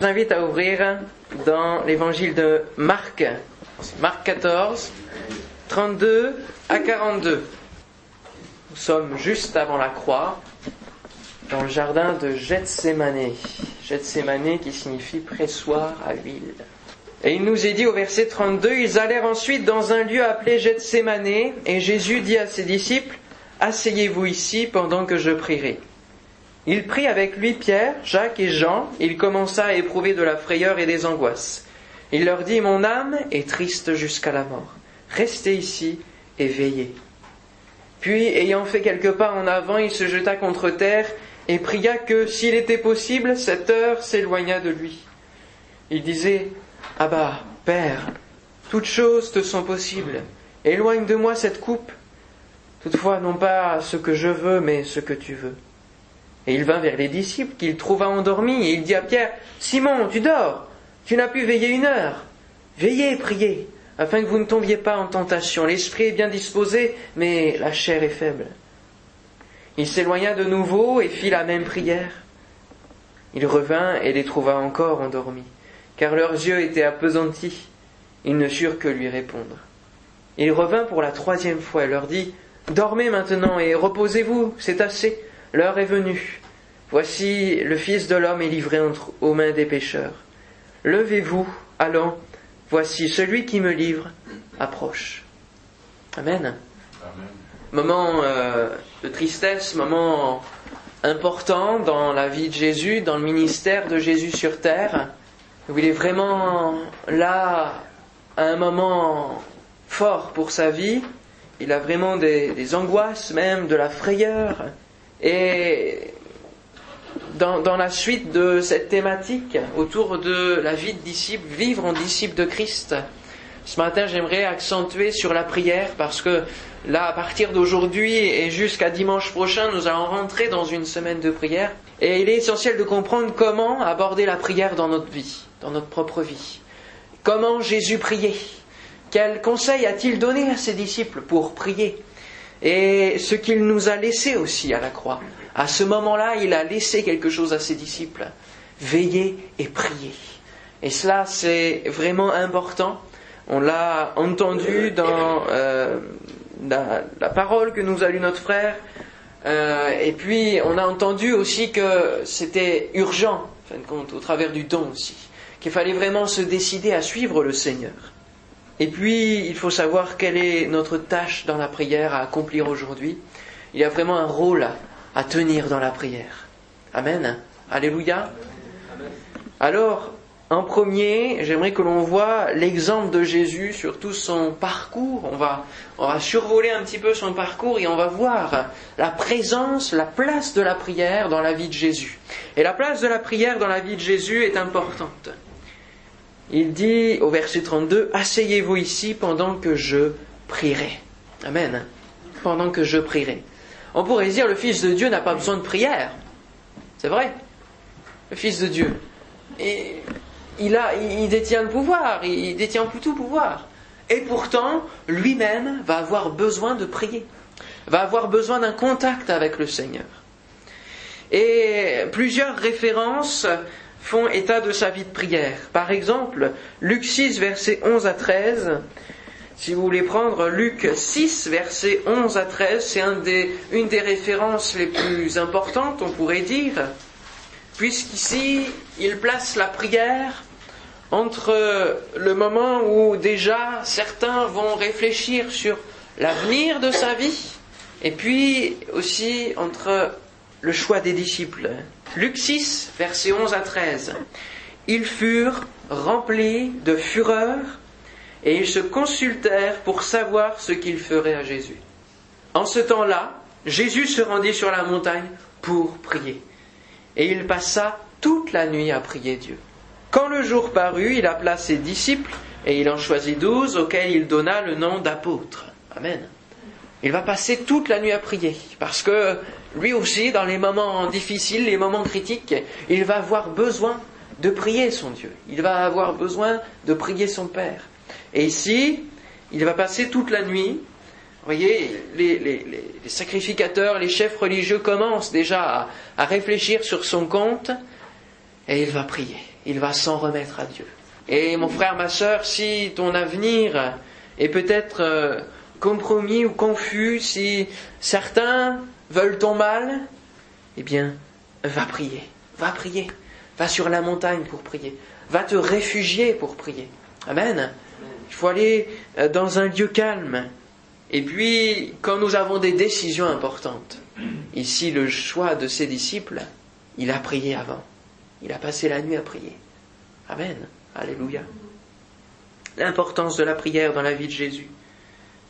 Je vous invite à ouvrir dans l'évangile de Marc, Marc 14, 32 à 42. Nous sommes juste avant la croix, dans le jardin de Gethsemane. Gethsemane qui signifie pressoir à huile. Et il nous est dit au verset 32, ils allèrent ensuite dans un lieu appelé Gethsemane, et Jésus dit à ses disciples, Asseyez-vous ici pendant que je prierai. Il prit avec lui Pierre, Jacques et Jean. Il commença à éprouver de la frayeur et des angoisses. Il leur dit, Mon âme est triste jusqu'à la mort. Restez ici et veillez. Puis, ayant fait quelques pas en avant, il se jeta contre terre et pria que, s'il était possible, cette heure s'éloignât de lui. Il disait, Abba, Père, toutes choses te sont possibles. Éloigne de moi cette coupe. Toutefois, non pas ce que je veux, mais ce que tu veux. Et il vint vers les disciples qu'il trouva endormis, et il dit à Pierre, Simon, tu dors, tu n'as pu veiller une heure. Veillez priez, afin que vous ne tombiez pas en tentation. L'esprit est bien disposé, mais la chair est faible. Il s'éloigna de nouveau et fit la même prière. Il revint et les trouva encore endormis, car leurs yeux étaient appesantis. Ils ne surent que lui répondre. Il revint pour la troisième fois et leur dit, Dormez maintenant et reposez-vous, c'est assez. L'heure est venue. Voici le Fils de l'homme est livré entre, aux mains des pécheurs. Levez-vous, allons, voici celui qui me livre approche. Amen. Moment euh, de tristesse, moment important dans la vie de Jésus, dans le ministère de Jésus sur terre, où il est vraiment là à un moment fort pour sa vie. Il a vraiment des, des angoisses, même de la frayeur. Et dans, la suite de cette thématique autour de la vie de disciple, vivre en disciple de Christ, ce matin j'aimerais accentuer sur la prière parce que là, à partir d'aujourd'hui et jusqu'à dimanche prochain, nous allons rentrer dans une semaine de prière. Et il est essentiel de comprendre comment aborder la prière dans notre vie, dans notre propre vie. Comment Jésus priait? Quel conseil a-t-il donné à ses disciples pour prier? Et ce qu'il nous a laissé aussi à la croix. À ce moment-là, il a laissé quelque chose à ses disciples. Veiller et prier. Et cela, c'est vraiment important. On l'a entendu dans euh, la, parole que nous a lu notre frère. Euh, et puis, on a entendu aussi que c'était urgent, en fin de compte, au travers du don aussi, qu'il fallait vraiment se décider à suivre le Seigneur. Et puis, il faut savoir quelle est notre tâche dans la prière à accomplir aujourd'hui. Il y a vraiment un rôle à, tenir dans la prière. Amen. Alléluia. Alors, en premier, j'aimerais que l'on voit l'exemple de Jésus sur tout son parcours. On va, on va survoler un petit peu son parcours et on va voir la présence, la place de la prière dans la vie de Jésus. Et la place de la prière dans la vie de Jésus est importante. Il dit au verset 32, Asseyez-vous ici pendant que je prierai. Amen. Pendant que je prierai. On pourrait dire, le Fils de Dieu n'a pas besoin de prière. C'est vrai. Le Fils de Dieu. Et il, il détient le pouvoir, il détient tout pouvoir. Et pourtant, lui-même va avoir besoin de prier, va avoir besoin d'un contact avec le Seigneur. Et plusieurs références font état de sa vie de prière. Par exemple, Luc 6, versets 11 à 13. Si vous voulez prendre Luc 6, versets 11 à 13, c'est une des références les plus importantes, on pourrait dire, puisqu'ici, il place la prière entre le moment où déjà certains vont réfléchir sur l'avenir de sa vie, et puis aussi entre le choix des disciples. Luc 6, versets 11 à 13. Ils furent remplis de fureur et ils se consultèrent pour savoir ce qu'ils feraient à Jésus. En ce temps-là, Jésus se rendit sur la montagne pour prier. Et il passa toute la nuit à prier Dieu. Quand le jour parut, il appela ses disciples et il en choisit douze auxquels il donna le nom d'apôtres. Amen. Il va passer toute la nuit à prier parce que lui aussi, dans les moments difficiles, les moments critiques, il va avoir besoin de prier son Dieu. Il va avoir besoin de prier son Père. Et ici, il va passer toute la nuit. Vous voyez, les, sacrificateurs, les chefs religieux commencent déjà à, réfléchir sur son compte et il va prier. il va s'en remettre à Dieu. Et mon frère, ma soeur, si ton avenir est peut-être euh, compromis ou confus, si certains veulent ton mal, eh bien, va prier, va prier, va sur la montagne pour prier, va te réfugier pour prier. Amen. Il faut aller euh, dans un lieu calme. Et puis, quand nous avons des décisions importantes, ici le choix de ses disciples, il a prié avant. Il a passé la nuit à prier. Amen. Alléluia. L'importance de la prière dans la vie de Jésus.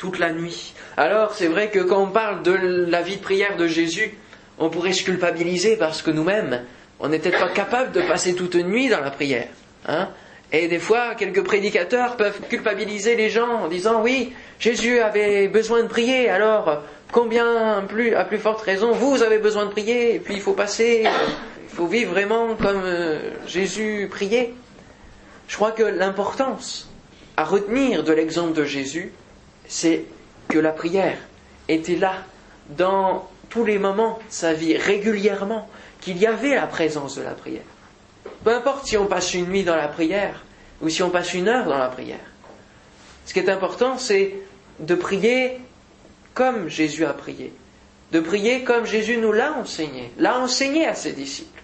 Toute la nuit. Alors, c'est vrai que quand on parle de la vie de prière de Jésus, on pourrait se culpabiliser parce que nous-mêmes, on n'était pas capable de passer toute une nuit dans la prière. Hein et des fois, quelques prédicateurs peuvent culpabiliser les gens en disant oui, Jésus avait besoin de prier, alors combien plus, à plus forte raison, vous avez besoin de prier, et puis il faut passer, il faut vivre vraiment comme euh, Jésus priait. Je crois que l'importance à retenir de l'exemple de Jésus, c'est que la prière était là dans tous les moments de sa vie, régulièrement, qu'il y avait la présence de la prière. Peu importe si on passe une nuit dans la prière ou si on passe une heure dans la prière. Ce qui est important, c'est de prier comme Jésus a prié. De prier comme Jésus nous l'a enseigné, l'a enseigné à ses disciples.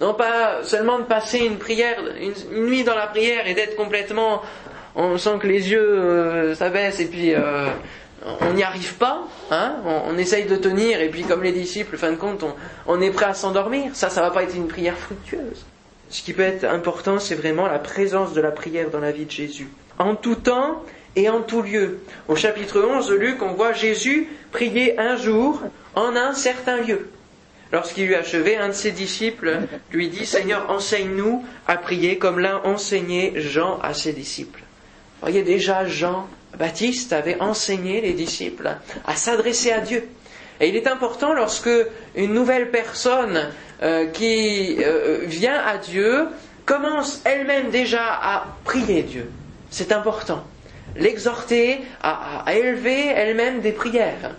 Non pas seulement de passer une prière, une, nuit dans la prière et d'être complètement, on sent que les yeux euh, s'abaissent et puis euh, on n'y arrive pas, hein on, essaye de tenir et puis comme les disciples, fin de compte, on, on est prêt à s'endormir. Ça, ça va pas être une prière fructueuse. Ce qui peut être important, c'est vraiment la présence de la prière dans la vie de Jésus. En tout temps et en tout lieu. Au chapitre 11 de Luc, on voit Jésus prier un jour en un certain lieu. Lorsqu'il eut achevé, un de ses disciples lui dit, Seigneur, enseigne-nous à prier comme l'a enseigné Jean à ses disciples. Voyez déjà, Jean Baptiste avait enseigné les disciples à s'adresser à Dieu. Et il est important lorsque une nouvelle personne euh, qui euh, vient à Dieu commence elle-même déjà à prier Dieu. C'est important. L'exhorter à, élever elle-même des prières.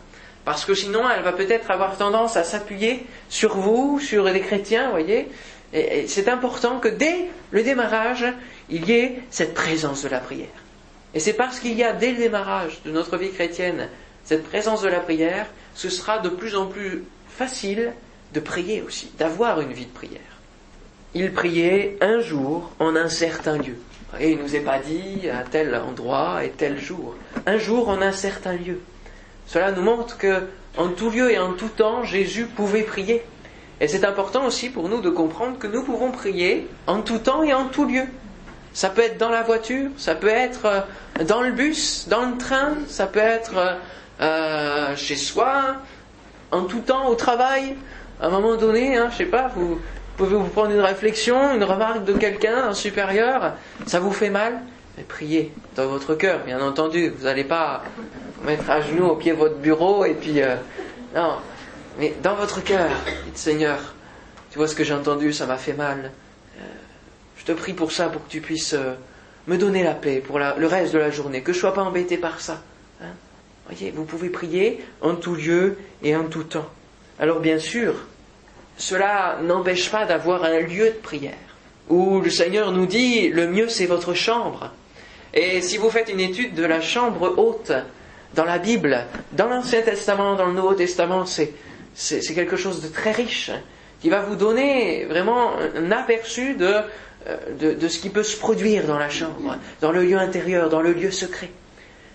Parce que sinon, elle va peut-être avoir tendance à s'appuyer sur vous, sur les chrétiens, voyez. c'est important que dès le démarrage, il y ait cette présence de la prière. Et c'est parce qu'il y a dès le démarrage de notre vie chrétienne cette présence de la prière, ce sera de plus en plus facile de prier aussi, d'avoir une vie de prière. Il priait un jour en un certain lieu. Et il ne nous est pas dit à tel endroit et tel jour. Un jour en un certain lieu. Cela nous montre que en tout lieu et en tout temps, Jésus pouvait prier. Et c'est important aussi pour nous de comprendre que nous pouvons prier en tout temps et en tout lieu. Ça peut être dans la voiture, ça peut être euh, dans le bus, dans le train, ça peut être euh, euh, chez soi, en tout temps au travail. À un moment donné, hein, je sais pas, vous, pouvez vous prendre une réflexion, une remarque de quelqu'un, un supérieur, ça vous fait mal, mais priez dans votre cœur, bien entendu. Vous n'allez pas vous mettre à genoux au pied de votre bureau et puis non, mais dans votre cœur, dites Seigneur, tu vois ce que j'ai entendu, ça m'a fait mal. Euh, je te prie pour ça, pour que tu puisses me donner la paix pour le reste de la journée, que je sois pas embêté par ça. Hein Voyez, vous pouvez prier en tout lieu et en tout temps. Alors bien sûr, cela n'empêche pas d'avoir un lieu de prière, où le Seigneur nous dit, le mieux c'est votre chambre. Et si vous faites une étude de la chambre haute dans la Bible, dans l'Ancien Testament, dans le Nouveau Testament, c'est, c'est, quelque chose de très riche, qui va vous donner vraiment un aperçu de, euh, de, de ce qui peut se produire dans la chambre, dans le lieu intérieur, dans le lieu secret.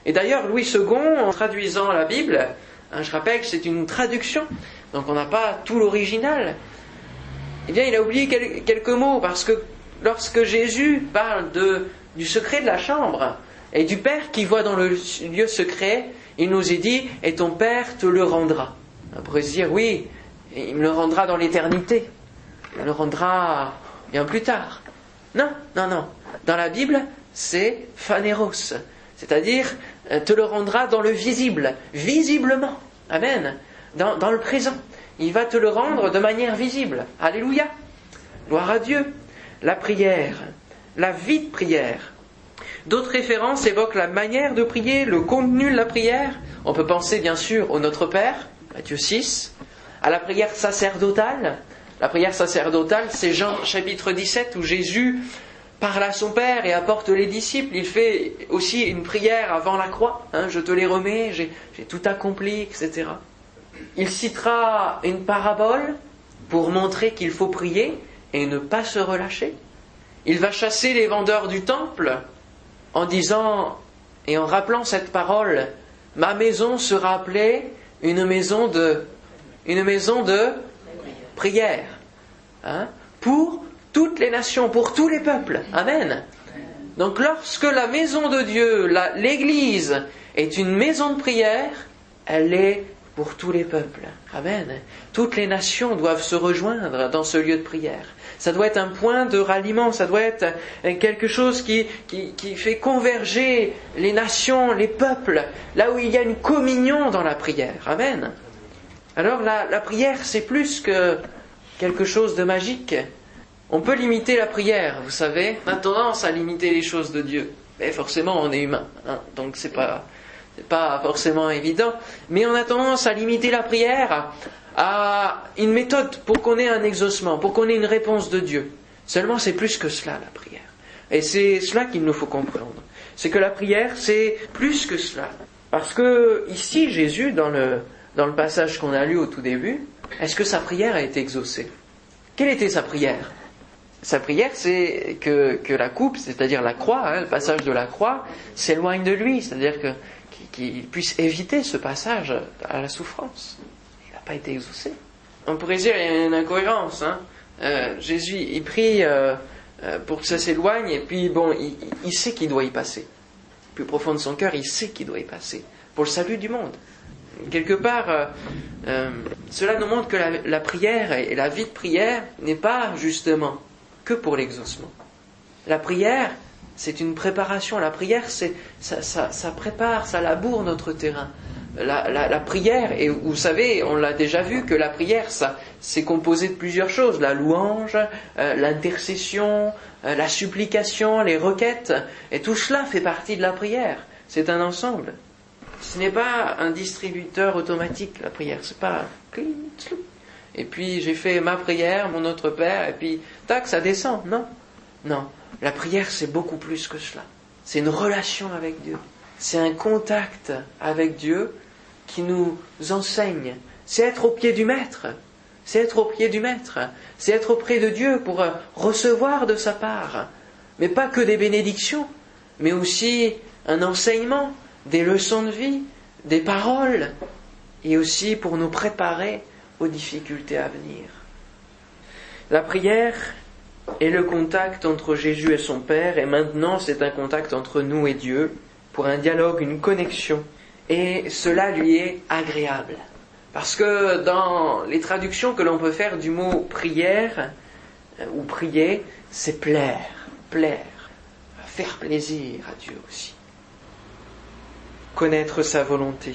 Et d'ailleurs, Louis II, en traduisant la Bible, hein, je rappelle que c'est une traduction, donc on n'a pas tout l'original, eh bien, il a oublié quelques mots, parce que lorsque Jésus parle de, du secret de la chambre, et du Père qui voit dans le lieu secret, il nous est dit, et ton Père te le rendra. On pourrait se dire, oui, il me le rendra dans l'éternité. Il me le rendra bien plus tard. Non, non, non. Dans la Bible, c'est phanéros. C'est-à-dire, euh, te le rendra dans le visible, visiblement. Amen. Dans, le présent. Il va te le rendre de manière visible. Alléluia. Gloire à Dieu. La prière, la vie de prière. D'autres références évoquent la manière de prier, le contenu de la prière. On peut penser bien sûr au Notre Père, Matthieu 6, à la prière sacerdotale, La prière sacerdotale, c'est Jean chapitre 17 où Jésus parle à son Père et apporte les disciples. Il fait aussi une prière avant la croix. Hein, je te les remets, j'ai tout accompli, etc. Il citera une parabole pour montrer qu'il faut prier et ne pas se relâcher. Il va chasser les vendeurs du temple en disant et en rappelant cette parole, ma maison sera appelée une maison de, une maison de prière. Hein, pour toutes les nations, pour tous les peuples. Amen. Donc lorsque la maison de Dieu, l'Église, est une maison de prière, elle est pour tous les peuples. Amen. Toutes les nations doivent se rejoindre dans ce lieu de prière. Ça doit être un point de ralliement, ça doit être quelque chose qui, qui, fait converger les nations, les peuples, là où il y a une communion dans la prière. Amen. Alors la, prière, c'est plus que quelque chose de magique. On peut limiter la prière, vous savez. On a tendance à limiter les choses de Dieu. Mais forcément, on est humain, hein, donc c'est pas, pas forcément évident. Mais on a tendance à limiter la prière à une méthode pour qu'on ait un exaucement, pour qu'on ait une réponse de Dieu. Seulement, c'est plus que cela, la prière. Et c'est cela qu'il nous faut comprendre. C'est que la prière, c'est plus que cela. Parce que ici, Jésus, dans le, dans le passage qu'on a lu au tout début, est-ce que sa prière a été exaucée? Quelle était sa prière? Sa prière, c'est que, la coupe, c'est-à-dire la croix, hein, le passage de la croix, s'éloigne de lui, c'est-à-dire qu'il puisse éviter ce passage à la souffrance. Il n'a pas été exaucé. On pourrait dire qu'il y a une incohérence. Hein. Euh, Jésus, il prie euh, euh, pour que ça s'éloigne, et puis bon, il, sait qu'il doit y passer. Plus profond de son cœur, il sait qu'il doit y passer pour le salut du monde. Quelque part, cela nous montre que la, prière et la vie de prière n'est pas justement que pour l'exaucement. La prière, c'est une préparation. La prière, c'est, ça, prépare, ça laboure notre terrain. La, prière, et vous savez, on l'a déjà vu, que la prière, ça, c'est composé de plusieurs choses. La louange, euh, l'intercession, euh, la supplication, les requêtes, et tout cela fait partie de la prière. C'est un ensemble. Ce n'est pas un distributeur automatique, la prière. C'est pas et puis j'ai fait ma prière, mon autre Père, et puis tac, ça descend. Non, non. La prière, c'est beaucoup plus que cela. C'est une relation avec Dieu. C'est un contact avec Dieu qui nous enseigne. C'est être au pied du Maître. C'est être au pied du Maître. C'est être auprès de Dieu pour recevoir de sa part. Mais pas que des bénédictions, mais aussi un enseignement, des leçons de vie, des paroles, et aussi pour nous préparer aux difficultés à venir. La prière est le contact entre Jésus et son Père, et maintenant c'est un contact entre nous et Dieu, pour un dialogue, une connexion, et cela lui est agréable. Parce que dans les traductions que l'on peut faire du mot prière euh, ou prier, c'est plaire, plaire, faire plaisir à Dieu aussi. Connaître sa volonté.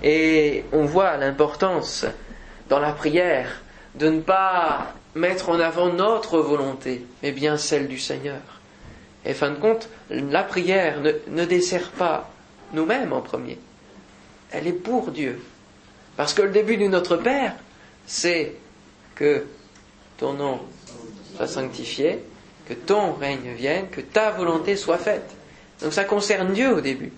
Et on voit l'importance dans la prière de ne pas mettre en avant notre volonté, mais bien celle du Seigneur. Et fin de compte, la prière ne, dessert pas nous-mêmes en premier. Elle est pour Dieu. Parce que le début du Notre Père, c'est que ton nom soit sanctifié, que ton règne vienne, que ta volonté soit faite. Donc ça concerne Dieu au début.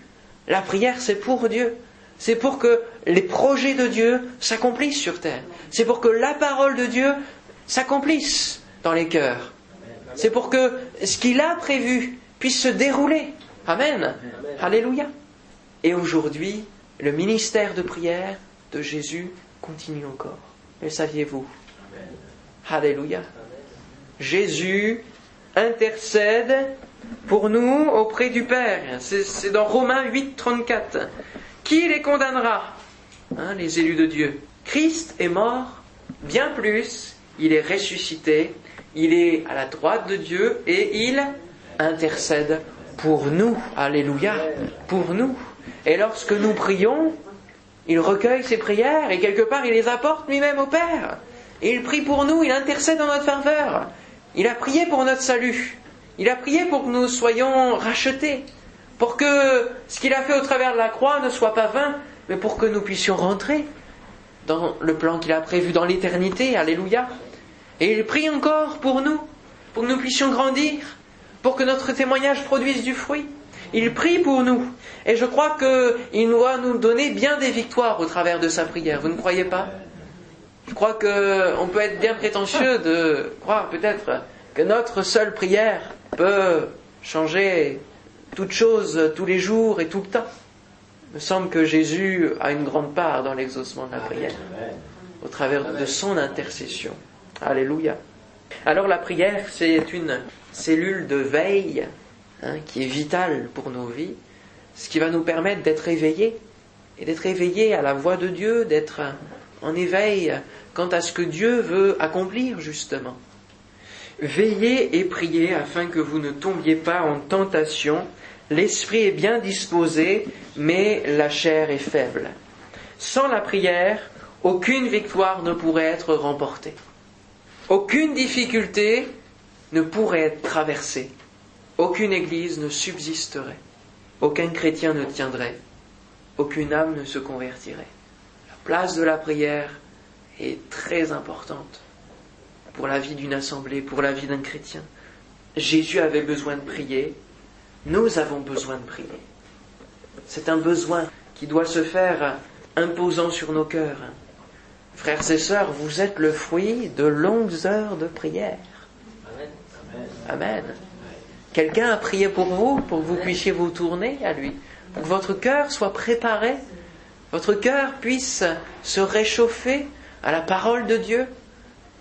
La prière, c'est pour Dieu. C'est pour que les projets de Dieu s'accomplissent sur terre. C'est pour que la parole de Dieu s'accomplisse dans les cœurs. C'est pour que ce qu'il a prévu puisse se dérouler. Amen. Alléluia. Et aujourd'hui, le ministère de prière de Jésus continue encore. Le saviez-vous? Alléluia. Jésus intercède pour nous auprès du Père. C'est dans Romains 8, 34. Qui les condamnera? Hein, Les élus de Dieu. Christ est mort, bien plus, il est ressuscité, il est à la droite de Dieu et il intercède pour nous. Alléluia. Pour nous. Et lorsque nous prions, il recueille ses prières et quelque part il les apporte lui-même au Père. Il prie pour nous, il intercède en notre faveur. Il a prié pour notre salut. Il a prié pour que nous soyons rachetés pour que ce qu'il a fait au travers de la croix ne soit pas vain, mais pour que nous puissions rentrer dans le plan qu'il a prévu dans l'éternité. Alléluia. Et il prie encore pour nous, pour que nous puissions grandir, pour que notre témoignage produise du fruit. Il prie pour nous. Et je crois qu'il doit nous donner bien des victoires au travers de sa prière. Vous ne croyez pas? Je crois qu'on peut être bien prétentieux de croire peut-être que notre seule prière peut changer toute chose tous les jours et tout le temps. Il me semble que Jésus a une grande part dans l'exaucement de la prière, au travers de son intercession. Alléluia. Alors la prière, c'est une cellule de veille hein, qui est vitale pour nos vies, ce qui va nous permettre d'être éveillés, et d'être éveillés à la voix de Dieu, d'être en éveil quant à ce que Dieu veut accomplir justement. Veillez et priez afin que vous ne tombiez pas en tentation. L'esprit est bien disposé, mais la chair est faible. Sans la prière, aucune victoire ne pourrait être remportée. Aucune difficulté ne pourrait être traversée. Aucune église ne subsisterait. Aucun chrétien ne tiendrait. Aucune âme ne se convertirait. La place de la prière est très importante pour la vie d'une assemblée, pour la vie d'un chrétien. Jésus avait besoin de prier, nous avons besoin de prier. C'est un besoin qui doit se faire imposant sur nos cœurs. Frères et sœurs, vous êtes le fruit de longues heures de prière. Amen. Quelqu'un a prié pour vous, pour que vous puissiez vous tourner à lui, pour que votre cœur soit préparé, votre cœur puisse se réchauffer à la parole de Dieu,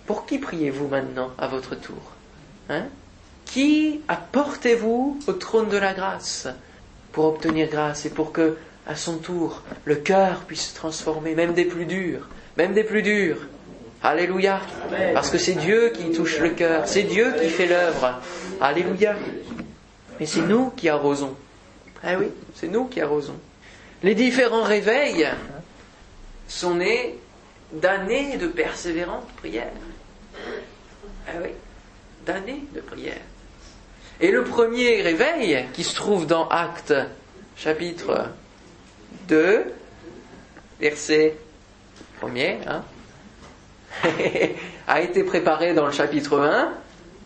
pour qui priez-vous maintenant à votre tour hein? Qui apportez-vous au trône de la grâce pour obtenir grâce et pour que, à son tour, le cœur puisse se transformer, même des plus durs, même des plus durs? Alléluia. Parce que c'est Dieu qui touche le cœur, c'est Dieu qui fait l'œuvre. Alléluia. Mais c'est nous qui arrosons. Ah oui, c'est nous qui arrosons. Les différents réveils sont nés d'années de persévérante prière. Ah oui, d'années de prière. Et le premier réveil, qui se trouve dans Actes chapitre 2, verset 1er, hein, a été préparé dans le chapitre 1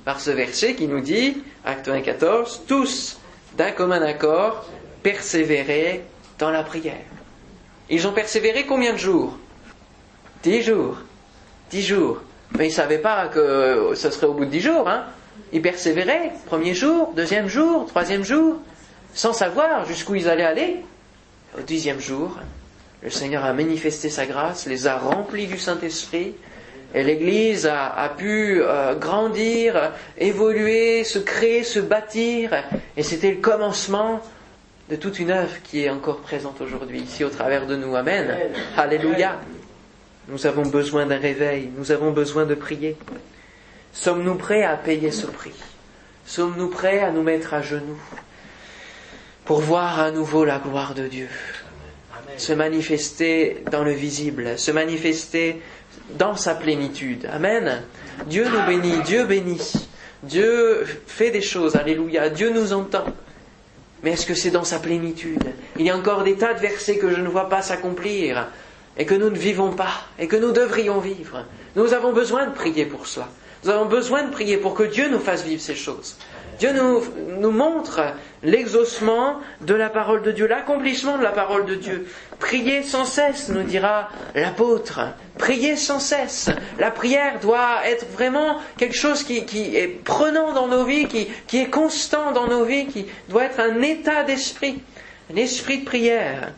par ce verset qui nous dit, Acte 1, 14, tous d'un commun accord persévérer dans la prière. Ils ont persévéré combien de jours? Dix jours. Dix jours. Mais ils ne savaient pas que ce serait au bout de dix jours. Hein. Ils persévéraient, premier jour, deuxième jour, troisième jour, sans savoir jusqu'où ils allaient aller. Au dixième jour, le Seigneur a manifesté sa grâce, les a remplis du Saint-Esprit, et l'Église a, pu euh, grandir, évoluer, se créer, se bâtir, et c'était le commencement de toute une œuvre qui est encore présente aujourd'hui ici au travers de nous. Amen. Alléluia. Nous avons besoin d'un réveil, nous avons besoin de prier. Sommes-nous prêts à payer ce prix? Sommes-nous prêts à nous mettre à genoux pour voir à nouveau la gloire de Dieu? Se manifester dans le visible, se manifester dans sa plénitude. Amen. Dieu nous bénit, Dieu bénit. Dieu fait des choses, alléluia. Dieu nous entend. Mais est-ce que c'est dans sa plénitude? Il y a encore des tas de versets que je ne vois pas s'accomplir et que nous ne vivons pas et que nous devrions vivre. Nous avons besoin de prier pour cela. Nous avons besoin de prier pour que Dieu nous fasse vivre ces choses. Dieu nous, montre l'exaucement de la parole de Dieu, l'accomplissement de la parole de Dieu. Priez sans cesse, nous dira l'apôtre. Priez sans cesse. La prière doit être vraiment quelque chose qui, qui est prenant dans nos vies, qui, qui est constant dans nos vies, qui doit être un état d'esprit, un esprit de prière.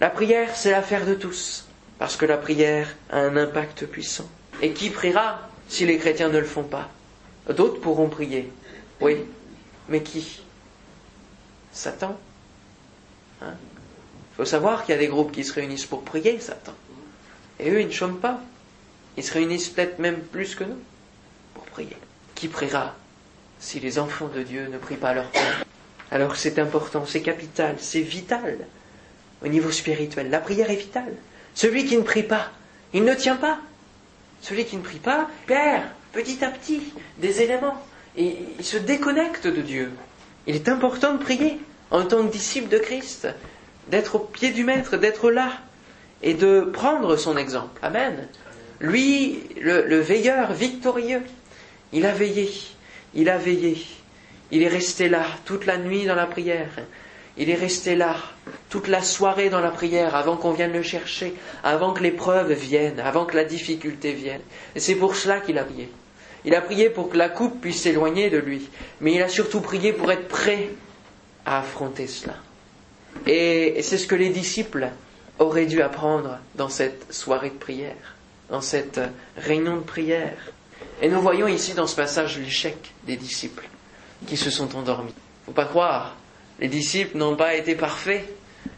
La prière, c'est l'affaire de tous, parce que la prière a un impact puissant. Et qui priera si les chrétiens ne le font pas? D'autres pourront prier, oui, mais qui? Satan. Il hein? faut savoir qu'il y a des groupes qui se réunissent pour prier Satan. Et eux, ils ne chôment pas. Ils se réunissent peut-être même plus que nous pour prier. Qui priera si les enfants de Dieu ne prient pas leur Père? Alors c'est important, c'est capital, c'est vital au niveau spirituel. La prière est vitale. Celui qui ne prie pas, il ne tient pas. Celui qui ne prie pas perd petit à petit des éléments et il se déconnecte de Dieu. Il est important de prier en tant que disciple de Christ, d'être au pied du Maître, d'être là et de prendre son exemple. Amen. Lui, le, veilleur victorieux, il a veillé, il a veillé. Il est resté là toute la nuit dans la prière. Il est resté là toute la soirée dans la prière avant qu'on vienne le chercher, avant que l'épreuve vienne, avant que la difficulté vienne. Et c'est pour cela qu'il a prié. Il a prié pour que la coupe puisse s'éloigner de lui, mais il a surtout prié pour être prêt à affronter cela. Et c'est ce que les disciples auraient dû apprendre dans cette soirée de prière, dans cette réunion de prière. Et nous voyons ici dans ce passage l'échec des disciples qui se sont endormis. Faut pas croire, les disciples n'ont pas été parfaits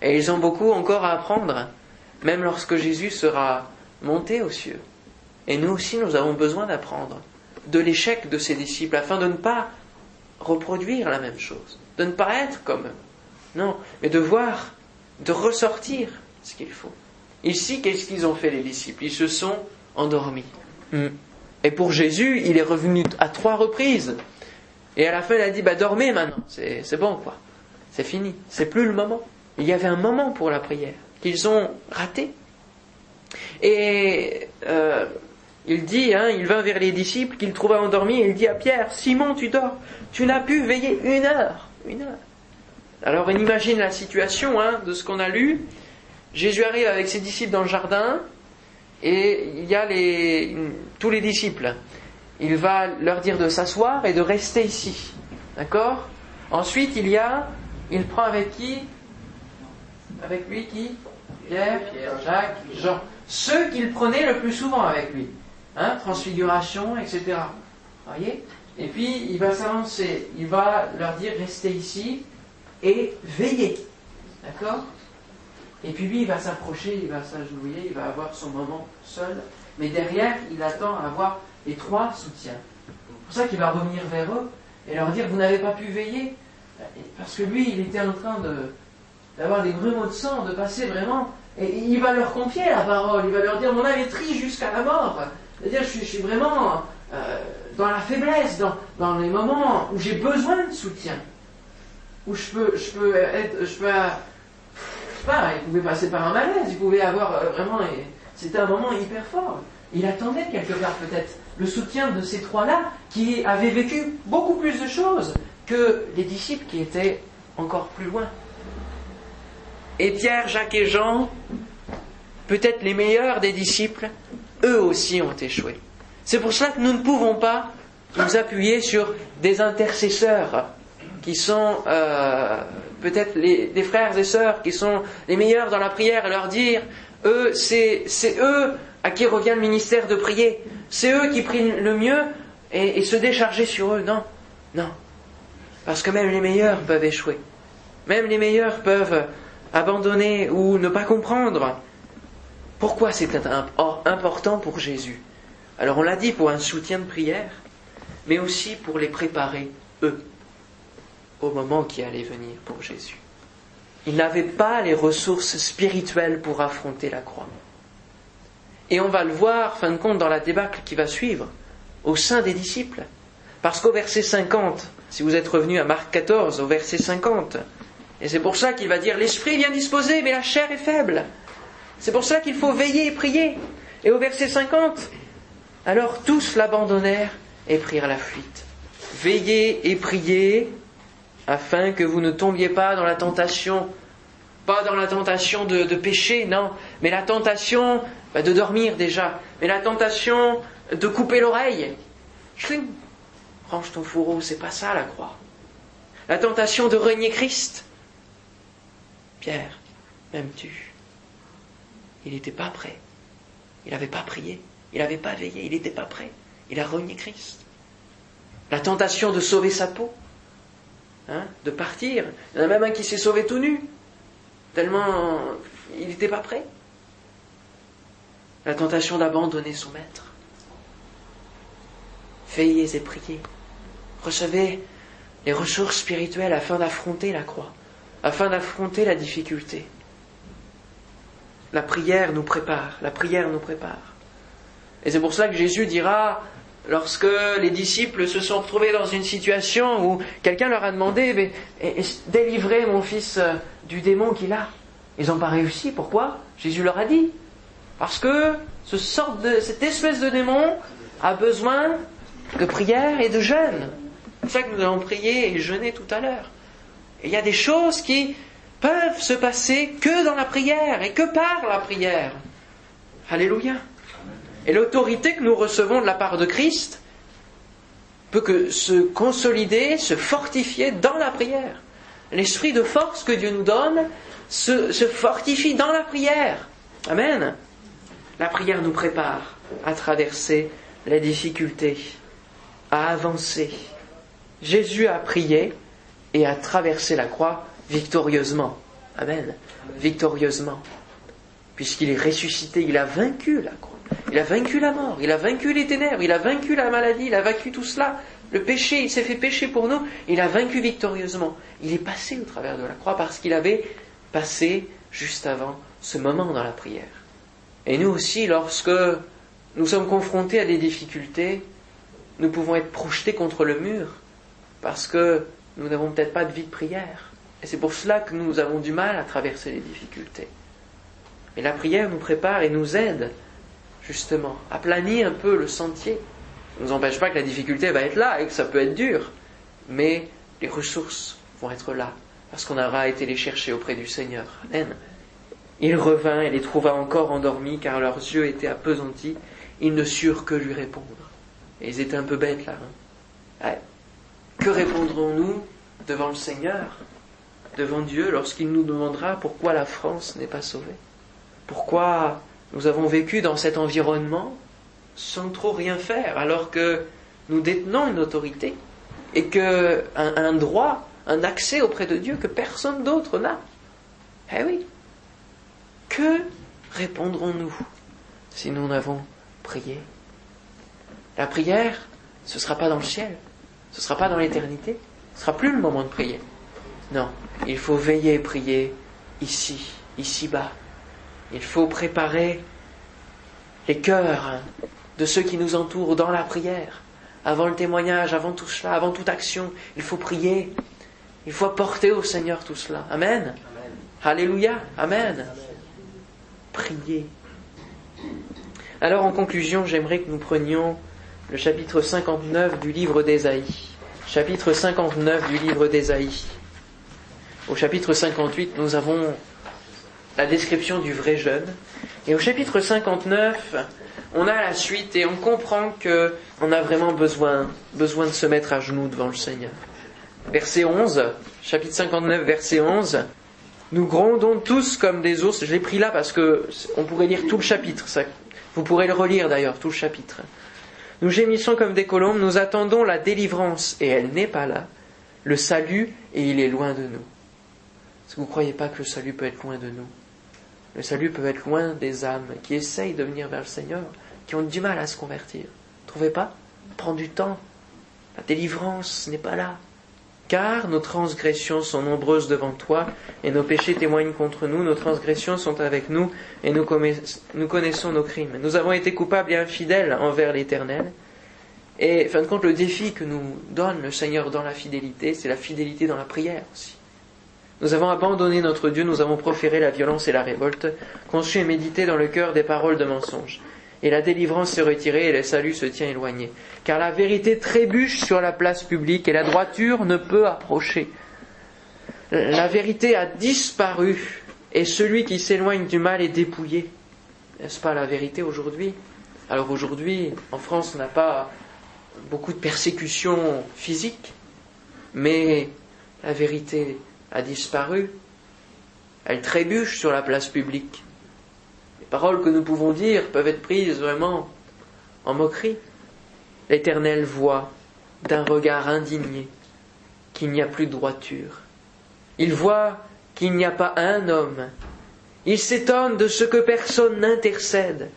et ils ont beaucoup encore à apprendre, même lorsque Jésus sera monté aux cieux. Et nous aussi, nous avons besoin d'apprendre de l'échec de ces disciples afin de ne pas reproduire la même chose, de ne pas être comme eux. Non, mais de voir, de ressortir ce qu'il faut. Ici, qu'est-ce qu'ils ont fait les disciples? Ils se sont endormis. Hmm. Et pour Jésus, il est revenu à trois reprises. Et à la fin, il a dit, bah dormez maintenant, c'est bon quoi. C'est fini, c'est plus le moment. Il y avait un moment pour la prière qu'ils ont raté. Et euh, il dit, hein, il vint vers les disciples qu'il trouva endormis et il dit à Pierre, Simon, tu dors, tu n'as pu veiller une heure, une heure. Alors on imagine la situation hein, de ce qu'on a lu. Jésus arrive avec ses disciples dans le jardin et il y a tous les disciples. Il va leur dire de s'asseoir et de rester ici. D'accord? Ensuite, il y a, il prend avec qui? Avec lui qui? Pierre, Pierre, Jacques, Jean. Ceux qu'il prenait le plus souvent avec lui. Hein, transfiguration, etc. Voyez? Et puis il va s'avancer, il va leur dire restez ici et veillez. D'accord? Et puis lui, il va s'approcher, il va s'agenouiller, il va avoir son moment seul, mais derrière, il attend à avoir les trois soutiens. C'est pour ça qu'il va revenir vers eux et leur dire vous n'avez pas pu veiller parce que lui, il était en train d'avoir des grumeaux de sang, de passer vraiment, et il va leur confier la parole, il va leur dire mon âme est triste jusqu'à la mort, c'est-à-dire, je, suis vraiment euh, dans la faiblesse, dans, les moments où j'ai besoin de soutien, où je peux, je peux être, je peux, sais pas, il pouvait passer par un malaise, il pouvait avoir euh, vraiment, c'était un moment hyper fort. Il attendait quelque part peut-être le soutien de ces trois-là qui avaient vécu beaucoup plus de choses que les disciples qui étaient encore plus loin. Et Pierre, Jacques et Jean, peut-être les meilleurs des disciples, eux aussi ont échoué. C'est pour cela que nous ne pouvons pas nous appuyer sur des intercesseurs qui sont euh, peut-être des frères et sœurs qui sont les meilleurs dans la prière et leur dire, eux, c'est eux à qui revient le ministère de prier, c'est eux qui prient le mieux et, et se décharger sur eux. Non, non. Parce que même les meilleurs peuvent échouer. Même les meilleurs peuvent abandonner ou ne pas comprendre. Pourquoi c'est important pour Jésus? Alors on l'a dit pour un soutien de prière, mais aussi pour les préparer, eux, au moment qui allait venir pour Jésus. Ils n'avaient pas les ressources spirituelles pour affronter la croix. Et on va le voir, fin de compte, dans la débâcle qui va suivre, au sein des disciples. Parce qu'au verset 50, si vous êtes revenu à Marc 14, au verset 50, et c'est pour ça qu'il va dire, l'esprit est bien disposé, mais la chair est faible. C'est pour ça qu'il faut veiller et prier. Et au verset 50, alors tous l'abandonnèrent et prirent la fuite. Veillez et priez afin que vous ne tombiez pas dans la tentation, pas dans la tentation de, pécher, non, mais la tentation bah, de dormir déjà, mais la tentation de couper l'oreille. Range ton fourreau, c'est pas ça la croix. La tentation de renier Christ. Pierre, m'aimes-tu? Il n'était pas prêt. Il n'avait pas prié. Il n'avait pas veillé. Il n'était pas prêt. Il a renié Christ. La tentation de sauver sa peau, hein, de partir. Il y en a même un qui s'est sauvé tout nu, tellement il n'était pas prêt. La tentation d'abandonner son maître. Veillez et priez. Recevez les ressources spirituelles afin d'affronter la croix, afin d'affronter la difficulté. La prière nous prépare, la prière nous prépare. Et c'est pour ça que Jésus dira, lorsque les disciples se sont retrouvés dans une situation où quelqu'un leur a demandé, délivrez mon fils euh, du démon qu'il a. Ils n'ont pas réussi. Pourquoi? Jésus leur a dit. Parce que cette espèce de démon a besoin de prière et de jeûne. C'est pour ça que nous allons prier et jeûner tout à l'heure. Et il y a des choses qui peuvent se passer que dans la prière et que par la prière. Alléluia. Et l'autorité que nous recevons de la part de Christ peut que se consolider, se fortifier dans la prière. L'esprit de force que Dieu nous donne se, se fortifie dans la prière. Amen. La prière nous prépare à traverser les difficultés, à avancer. Jésus a prié et a traversé la croix victorieusement. Amen. Victorieusement. Puisqu'il est ressuscité, il a vaincu la croix. Il a vaincu la mort, il a vaincu les ténèbres, il a vaincu la maladie, il a vaincu tout cela. Le péché, il s'est fait pécher pour nous, il a vaincu victorieusement. Il est passé au travers de la croix parce qu'il avait passé juste avant ce moment dans la prière. Et nous aussi, lorsque nous sommes confrontés à des difficultés, nous pouvons être projetés contre le mur parce que nous n'avons peut-être pas de vie de prière. Et c'est pour cela que nous avons du mal à traverser les difficultés. Mais la prière nous prépare et nous aide justement à planir un peu le sentier. Ça ne nous empêche pas que la difficulté va être là et que ça peut être dur, mais les ressources vont être là parce qu'on aura été les chercher auprès du Seigneur. Amen. Il revint et les trouva encore endormis car leurs yeux étaient appesantis. Ils ne surent que lui répondre. Et ils étaient un peu bêtes là. Hein. Que répondrons-nous devant le Seigneur, devant Dieu, lorsqu'il nous demandera pourquoi la France n'est pas sauvée? Pourquoi nous avons vécu dans cet environnement sans trop rien faire, alors que nous détenons une autorité et que un, droit, un accès auprès de Dieu que personne d'autre n'a? Eh oui. Que répondrons-nous si nous n'avons prié? La prière, ce ne sera pas dans le ciel, ce ne sera pas dans l'éternité, ce ne sera plus le moment de prier. Non, il faut veiller et prier ici, ici-bas. Il faut préparer les cœurs de ceux qui nous entourent dans la prière. Avant le témoignage, avant tout cela, avant toute action, il faut prier. Il faut apporter au Seigneur tout cela. Amen. Alléluia. Amen. Prier. Alors en conclusion, j'aimerais que nous prenions le chapitre 59 du livre d'Ésaïe. Chapitre 59 du livre d'Ésaïe. Au chapitre 58, nous avons la description du vrai jeûne. Et au chapitre 59, on a la suite et on comprend que on a vraiment besoin, besoin de se mettre à genoux devant le Seigneur. Verset 11, chapitre 59, verset 11. Nous grondons tous comme des ours. Je l'ai pris là parce que on pourrait lire tout le chapitre. Vous pourrez le relire d'ailleurs, tout le chapitre. Nous gémissons comme des colombes, nous attendons la délivrance et elle n'est pas là. Le salut et il est loin de nous. Est-ce que vous ne croyez pas que le salut peut être loin de nous? Le salut peut être loin des âmes qui essayent de venir vers le Seigneur, qui ont du mal à se convertir. Trouvez pas? Prends du temps. La délivrance n'est pas là. Car nos transgressions sont nombreuses devant toi, et nos péchés témoignent contre nous, nos transgressions sont avec nous, et nous, connaissons nos crimes. Nous avons été coupables et infidèles envers l'Éternel. Et, fin de compte, le défi que nous donne le Seigneur dans la fidélité, c'est la fidélité dans la prière aussi. Nous avons abandonné notre Dieu, nous avons proféré la violence et la révolte, conçu et médité dans le cœur des paroles de mensonge et la délivrance s'est retirée et le salut se tient éloigné. Car la vérité trébuche sur la place publique et la droiture ne peut approcher. La vérité a disparu et celui qui s'éloigne du mal est dépouillé. N'est-ce pas la vérité aujourd'hui? Alors aujourd'hui, en France, on n'a pas beaucoup de persécutions physiques, mais la vérité a disparu. Elle trébuche sur la place publique paroles que nous pouvons dire peuvent être prises vraiment en moquerie. L'Éternel voit d'un regard indigné qu'il n'y a plus de droiture. Il voit qu'il n'y a pas un homme. Il s'étonne de ce que personne n'intercède.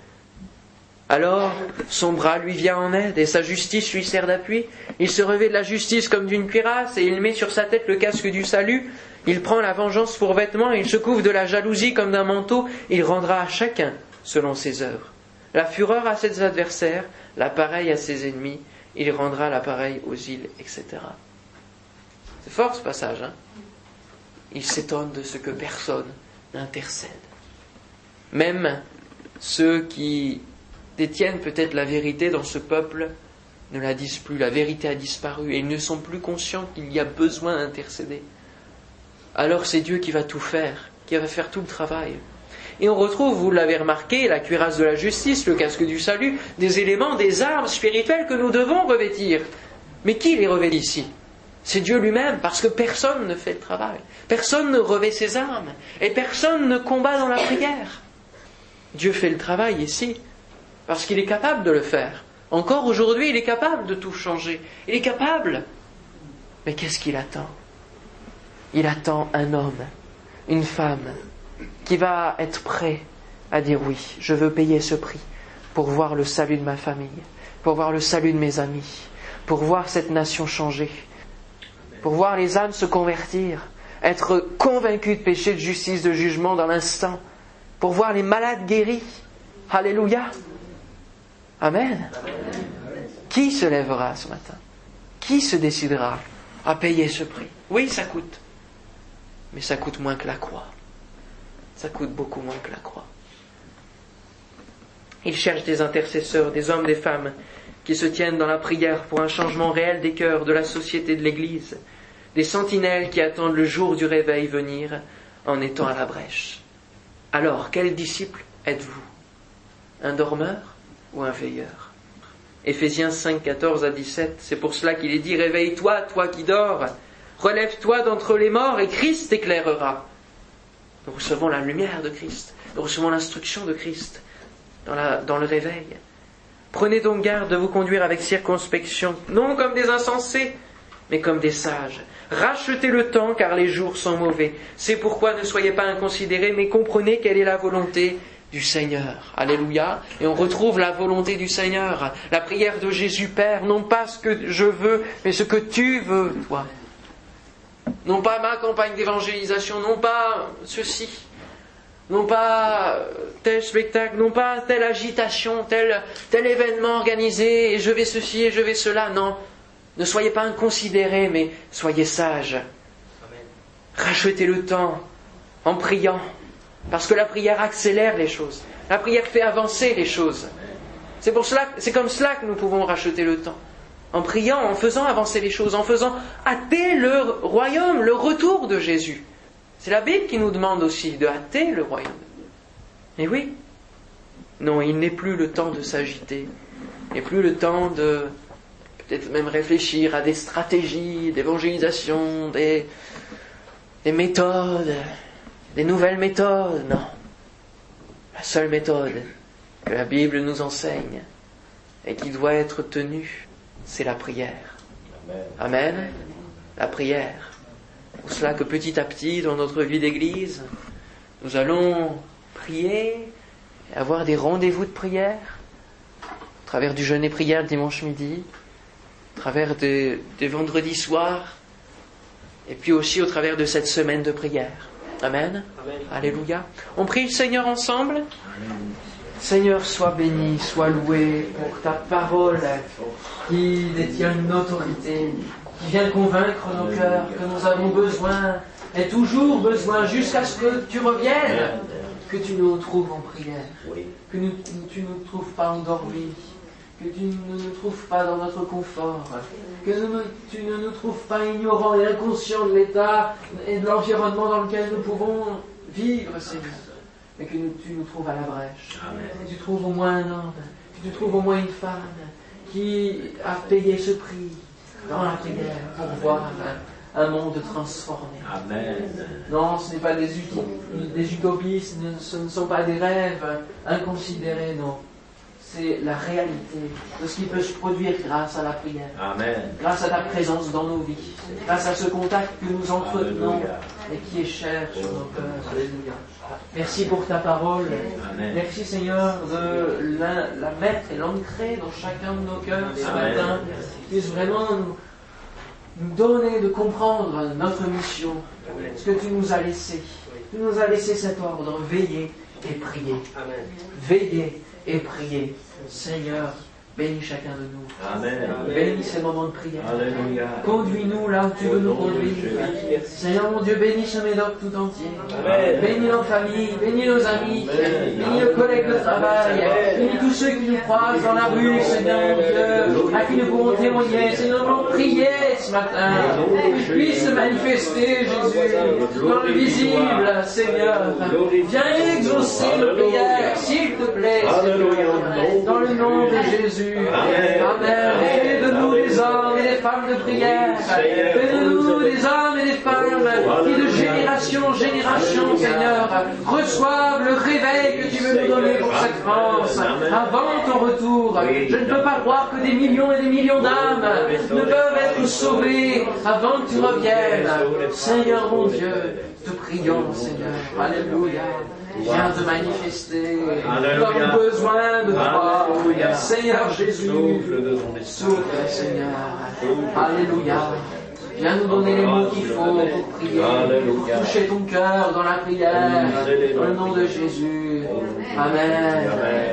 Alors, son bras lui vient en aide et sa justice lui sert d'appui. Il se revêt de la justice comme d'une cuirasse et il met sur sa tête le casque du salut. Il prend la vengeance pour vêtement, il se couvre de la jalousie comme d'un manteau, il rendra à chacun selon ses œuvres. La fureur à ses adversaires, l'appareil à ses ennemis, il rendra l'appareil aux îles, etc. C'est fort ce passage, hein Il s'étonne de ce que personne n'intercède. Même ceux qui détiennent peut-être la vérité dans ce peuple ne la disent plus. La vérité a disparu et ils ne sont plus conscients qu'il y a besoin d'intercéder. Alors c'est Dieu qui va tout faire, qui va faire tout le travail. Et on retrouve, vous l'avez remarqué, la cuirasse de la justice, le casque du salut, des éléments, des armes spirituelles que nous devons revêtir. Mais qui les revêt ici? C'est Dieu lui-même, parce que personne ne fait le travail. Personne ne revêt ses armes. Et personne ne combat dans la prière. Dieu fait le travail ici, parce qu'il est capable de le faire. Encore aujourd'hui, il est capable de tout changer. Il est capable. Mais qu'est-ce qu'il attend? Il attend un homme, une femme, qui va être prêt à dire oui, je veux payer ce prix pour voir le salut de ma famille, pour voir le salut de mes amis, pour voir cette nation changer, pour voir les âmes se convertir, être convaincus de péché, de justice, de jugement dans l'instant, pour voir les malades guéris. Alléluia. Amen. Qui se lèvera ce matin? Qui se décidera à payer ce prix? Oui, ça coûte. Mais ça coûte moins que la croix. Ça coûte beaucoup moins que la croix. Il cherche des intercesseurs, des hommes, des femmes, qui se tiennent dans la prière pour un changement réel des cœurs, de la société, de l'Église, des sentinelles qui attendent le jour du réveil venir en étant à la brèche. Alors, quel disciple êtes-vous? Un dormeur ou un veilleur? Éphésiens 5, 14 à 17, c'est pour cela qu'il est dit Réveille-toi, toi qui dors, relève-toi d'entre les morts et Christ t'éclairera. Nous recevons la lumière de Christ, nous recevons l'instruction de Christ dans, dans le réveil. Prenez donc garde de vous conduire avec circonspection, non comme des insensés, mais comme des sages. Rachetez le temps car les jours sont mauvais. C'est pourquoi ne soyez pas inconsidérés, mais comprenez quelle est la volonté du Seigneur. Alléluia. Et on retrouve la volonté du Seigneur, la prière de Jésus Père, non pas ce que je veux, mais ce que tu veux, toi. Non pas ma campagne d'évangélisation, non pas ceci, non pas tel spectacle, non pas telle agitation, tel, tel événement organisé, et je vais ceci et je vais cela. Non, ne soyez pas inconsidérés, mais soyez sages. Rachetez le temps en priant, parce que la prière accélère les choses. La prière fait avancer les choses. C'est pour cela, c'est comme cela que nous pouvons racheter le temps. En priant, en faisant avancer les choses, en faisant hâter le royaume, le retour de Jésus. C'est la Bible qui nous demande aussi de hâter le royaume. Mais oui, non, il n'est plus le temps de s'agiter. Il n'est plus le temps de peut-être même réfléchir à des stratégies d'évangélisation, des méthodes, des nouvelles méthodes. Non. La seule méthode que la Bible nous enseigne et qui doit être tenue, c'est la prière. Amen. La prière. Pour cela que petit à petit, dans notre vie d'Église, nous allons prier avoir des rendez-vous de prière, au travers du jeûne et prière dimanche midi, au travers des, des vendredis soirs, et puis aussi au travers de cette semaine de prière. Amen. Alléluia. On prie le Seigneur ensemble. Seigneur, sois béni, sois loué pour ta parole qui détient une autorité, qui vient convaincre nos cœurs que nous avons besoin, et toujours besoin, jusqu'à ce que tu reviennes, que tu nous trouves en prière, que tu ne nous trouves pas endormis, que tu ne nous trouves pas dans notre confort, que tu ne nous trouves pas ignorants et inconscients de l'état et de l'environnement dans lequel nous pouvons vivre, Seigneur, mais que tu nous trouves à la brèche, que tu trouves au moins un homme, que tu trouves au moins une femme qui a payé ce prix dans la prière pour voir un, monde transformé. Amen. Non, ce n'est pas des, des utopies, ce ne sont pas des rêves inconsidérés, non c'est la réalité de ce qui peut se produire grâce à la prière. Amen. Grâce à ta présence dans nos vies. Grâce à ce contact que nous entretenons et qui est cher sur nos cœurs. Alléluia. Merci pour ta parole. Merci Seigneur de la, mettre et l'ancrer dans chacun de nos cœurs ce matin. Puisse vraiment nous, nous donner de comprendre notre mission, ce que tu nous as laissé. Tu nous as laissé cet ordre, veiller et prier. Veiller et prier. Seigneur, Bénis chacun de nous. Amen. Bénis ces moments de prière. Alléluia. Conduis-nous là où tu veux nous conduire. Seigneur mon Dieu, bénis ce médoc tout entier. Amen. Bénis nos familles, bénis nos amis, Amen. bénis nos collègues de travail, bénis tous ceux qui nous croisent dans la rue, Seigneur mon Dieu, à qui nous pouvons témoigner. Seigneur, nous prier ce matin, que tu puisses se manifester, Jésus, dans le visible, Seigneur. Viens exaucer nos prières, s'il te plaît, Seigneur, dans le nom de Jésus. Amen. Fais de nous des hommes et des femmes de prière. Fais de nous des hommes et des femmes qui de génération en génération, Seigneur, reçoivent le réveil que tu veux nous donner pour cette France. Avant ton retour, je ne peux pas croire que des millions et des millions d'âmes ne peuvent être sauvées avant que tu reviennes. Seigneur mon Dieu, te prions, Seigneur. Alléluia. Viens te manifester. Nous avons besoin de toi. Alléluia. Seigneur Jésus. Souffle de ton esprit. Souffle, Seigneur. Alléluia. Viens nous donner les mots qu'il faut pour prier. Alléluia. Toucher ton cœur dans la prière. Dans le nom de Jésus. Amen. Amen.